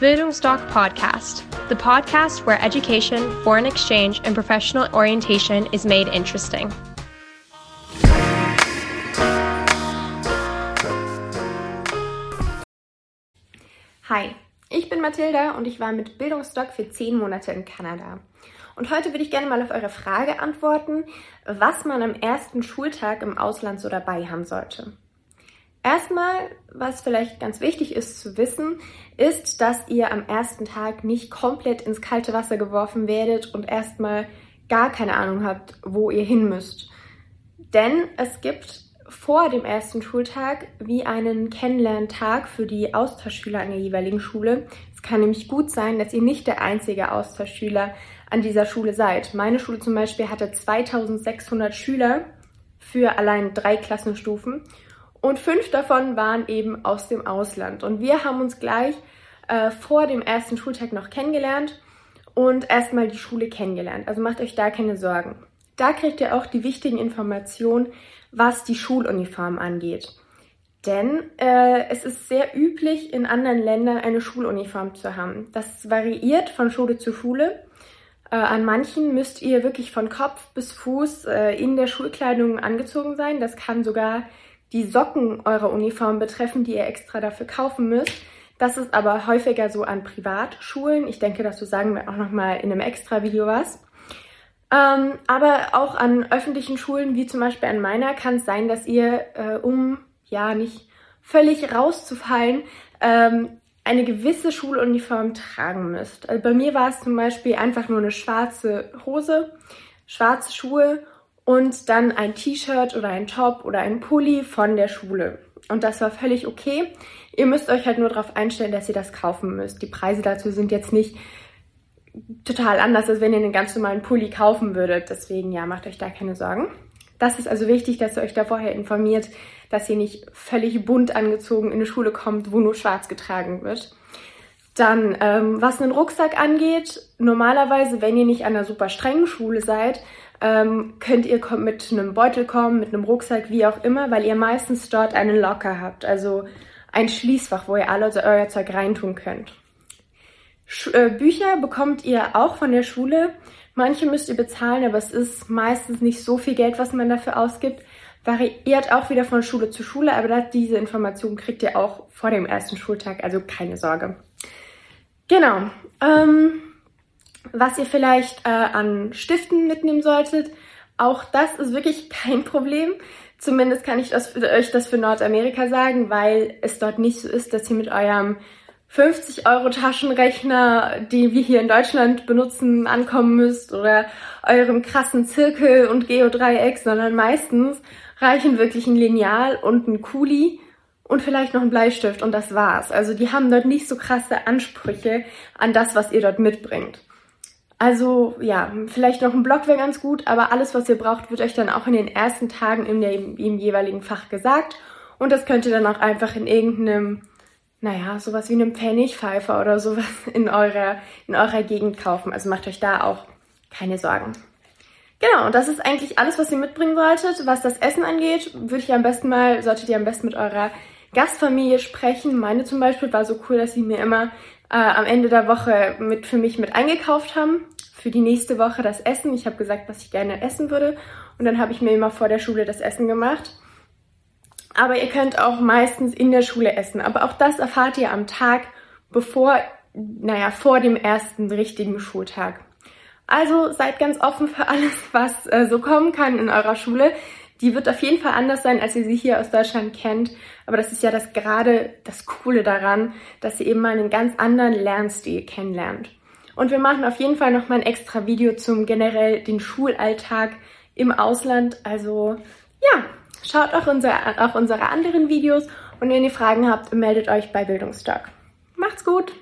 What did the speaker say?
Bildungsdoc Podcast, the podcast where education, foreign exchange, and professional orientation is made interesting. Hi, ich bin Mathilda und ich war mit Bildungsdoc für zehn Monate in Kanada. Und heute würde ich gerne mal auf eure Frage antworten, was man am ersten Schultag im Ausland so dabei haben sollte. Erstmal, was vielleicht ganz wichtig ist zu wissen, ist, dass ihr am ersten Tag nicht komplett ins kalte Wasser geworfen werdet und erstmal gar keine Ahnung habt, wo ihr hin müsst. Denn es gibt vor dem ersten Schultag wie einen Kennenlerntag für die Austauschschüler an der jeweiligen Schule. Es kann nämlich gut sein, dass ihr nicht der einzige Austauschschüler an dieser Schule seid. Meine Schule zum Beispiel hatte 2600 Schüler für allein drei Klassenstufen und fünf davon waren eben aus dem Ausland. Und wir haben uns gleich äh, vor dem ersten Schultag noch kennengelernt und erstmal die Schule kennengelernt. Also macht euch da keine Sorgen. Da kriegt ihr auch die wichtigen Informationen, was die Schuluniform angeht. Denn äh, es ist sehr üblich, in anderen Ländern eine Schuluniform zu haben. Das variiert von Schule zu Schule. Äh, an manchen müsst ihr wirklich von Kopf bis Fuß äh, in der Schulkleidung angezogen sein. Das kann sogar die Socken eurer Uniform betreffen, die ihr extra dafür kaufen müsst. Das ist aber häufiger so an Privatschulen. Ich denke, dazu sagen wir auch nochmal in einem extra Video was. Ähm, aber auch an öffentlichen Schulen, wie zum Beispiel an meiner, kann es sein, dass ihr, äh, um ja nicht völlig rauszufallen, ähm, eine gewisse Schuluniform tragen müsst. Also bei mir war es zum Beispiel einfach nur eine schwarze Hose, schwarze Schuhe und dann ein T-Shirt oder ein Top oder ein Pulli von der Schule. Und das war völlig okay. Ihr müsst euch halt nur darauf einstellen, dass ihr das kaufen müsst. Die Preise dazu sind jetzt nicht total anders, als wenn ihr einen ganz normalen Pulli kaufen würdet. Deswegen ja, macht euch da keine Sorgen. Das ist also wichtig, dass ihr euch da vorher informiert, dass ihr nicht völlig bunt angezogen in eine Schule kommt, wo nur schwarz getragen wird. Dann, ähm, was einen Rucksack angeht, normalerweise, wenn ihr nicht an einer super strengen Schule seid, ähm, könnt ihr mit einem Beutel kommen, mit einem Rucksack, wie auch immer, weil ihr meistens dort einen Locker habt, also ein Schließfach, wo ihr alle euer Zeug reintun könnt. Sch äh, Bücher bekommt ihr auch von der Schule. Manche müsst ihr bezahlen, aber es ist meistens nicht so viel Geld, was man dafür ausgibt. Variiert auch wieder von Schule zu Schule, aber diese Information kriegt ihr auch vor dem ersten Schultag, also keine Sorge. Genau. Ähm, was ihr vielleicht äh, an Stiften mitnehmen solltet, auch das ist wirklich kein Problem. Zumindest kann ich das für, euch das für Nordamerika sagen, weil es dort nicht so ist, dass ihr mit eurem 50 Euro Taschenrechner, die wir hier in Deutschland benutzen, ankommen müsst oder eurem krassen Zirkel und Geodreieck, sondern meistens reichen wirklich ein Lineal und ein Kuli und vielleicht noch ein Bleistift und das war's. Also die haben dort nicht so krasse Ansprüche an das, was ihr dort mitbringt. Also ja, vielleicht noch ein Blog wäre ganz gut, aber alles, was ihr braucht, wird euch dann auch in den ersten Tagen im, im jeweiligen Fach gesagt. Und das könnt ihr dann auch einfach in irgendeinem, naja, sowas wie einem Pfennigpfeifer oder sowas in eurer, in eurer Gegend kaufen. Also macht euch da auch keine Sorgen. Genau, und das ist eigentlich alles, was ihr mitbringen solltet. Was das Essen angeht, würde ich am besten mal, solltet ihr am besten mit eurer Gastfamilie sprechen. Meine zum Beispiel war so cool, dass sie mir immer äh, am Ende der Woche mit für mich mit eingekauft haben für die nächste Woche das Essen. Ich habe gesagt, was ich gerne essen würde und dann habe ich mir immer vor der Schule das Essen gemacht. Aber ihr könnt auch meistens in der Schule essen. Aber auch das erfahrt ihr am Tag bevor, naja, vor dem ersten richtigen Schultag. Also seid ganz offen für alles, was äh, so kommen kann in eurer Schule. Die wird auf jeden Fall anders sein, als ihr sie hier aus Deutschland kennt. Aber das ist ja das gerade das Coole daran, dass ihr eben mal einen ganz anderen Lernstil kennenlernt. Und wir machen auf jeden Fall noch mal ein extra Video zum generell den Schulalltag im Ausland. Also ja, schaut auch, unser, auch unsere anderen Videos und wenn ihr Fragen habt, meldet euch bei Bildungsstock. Macht's gut!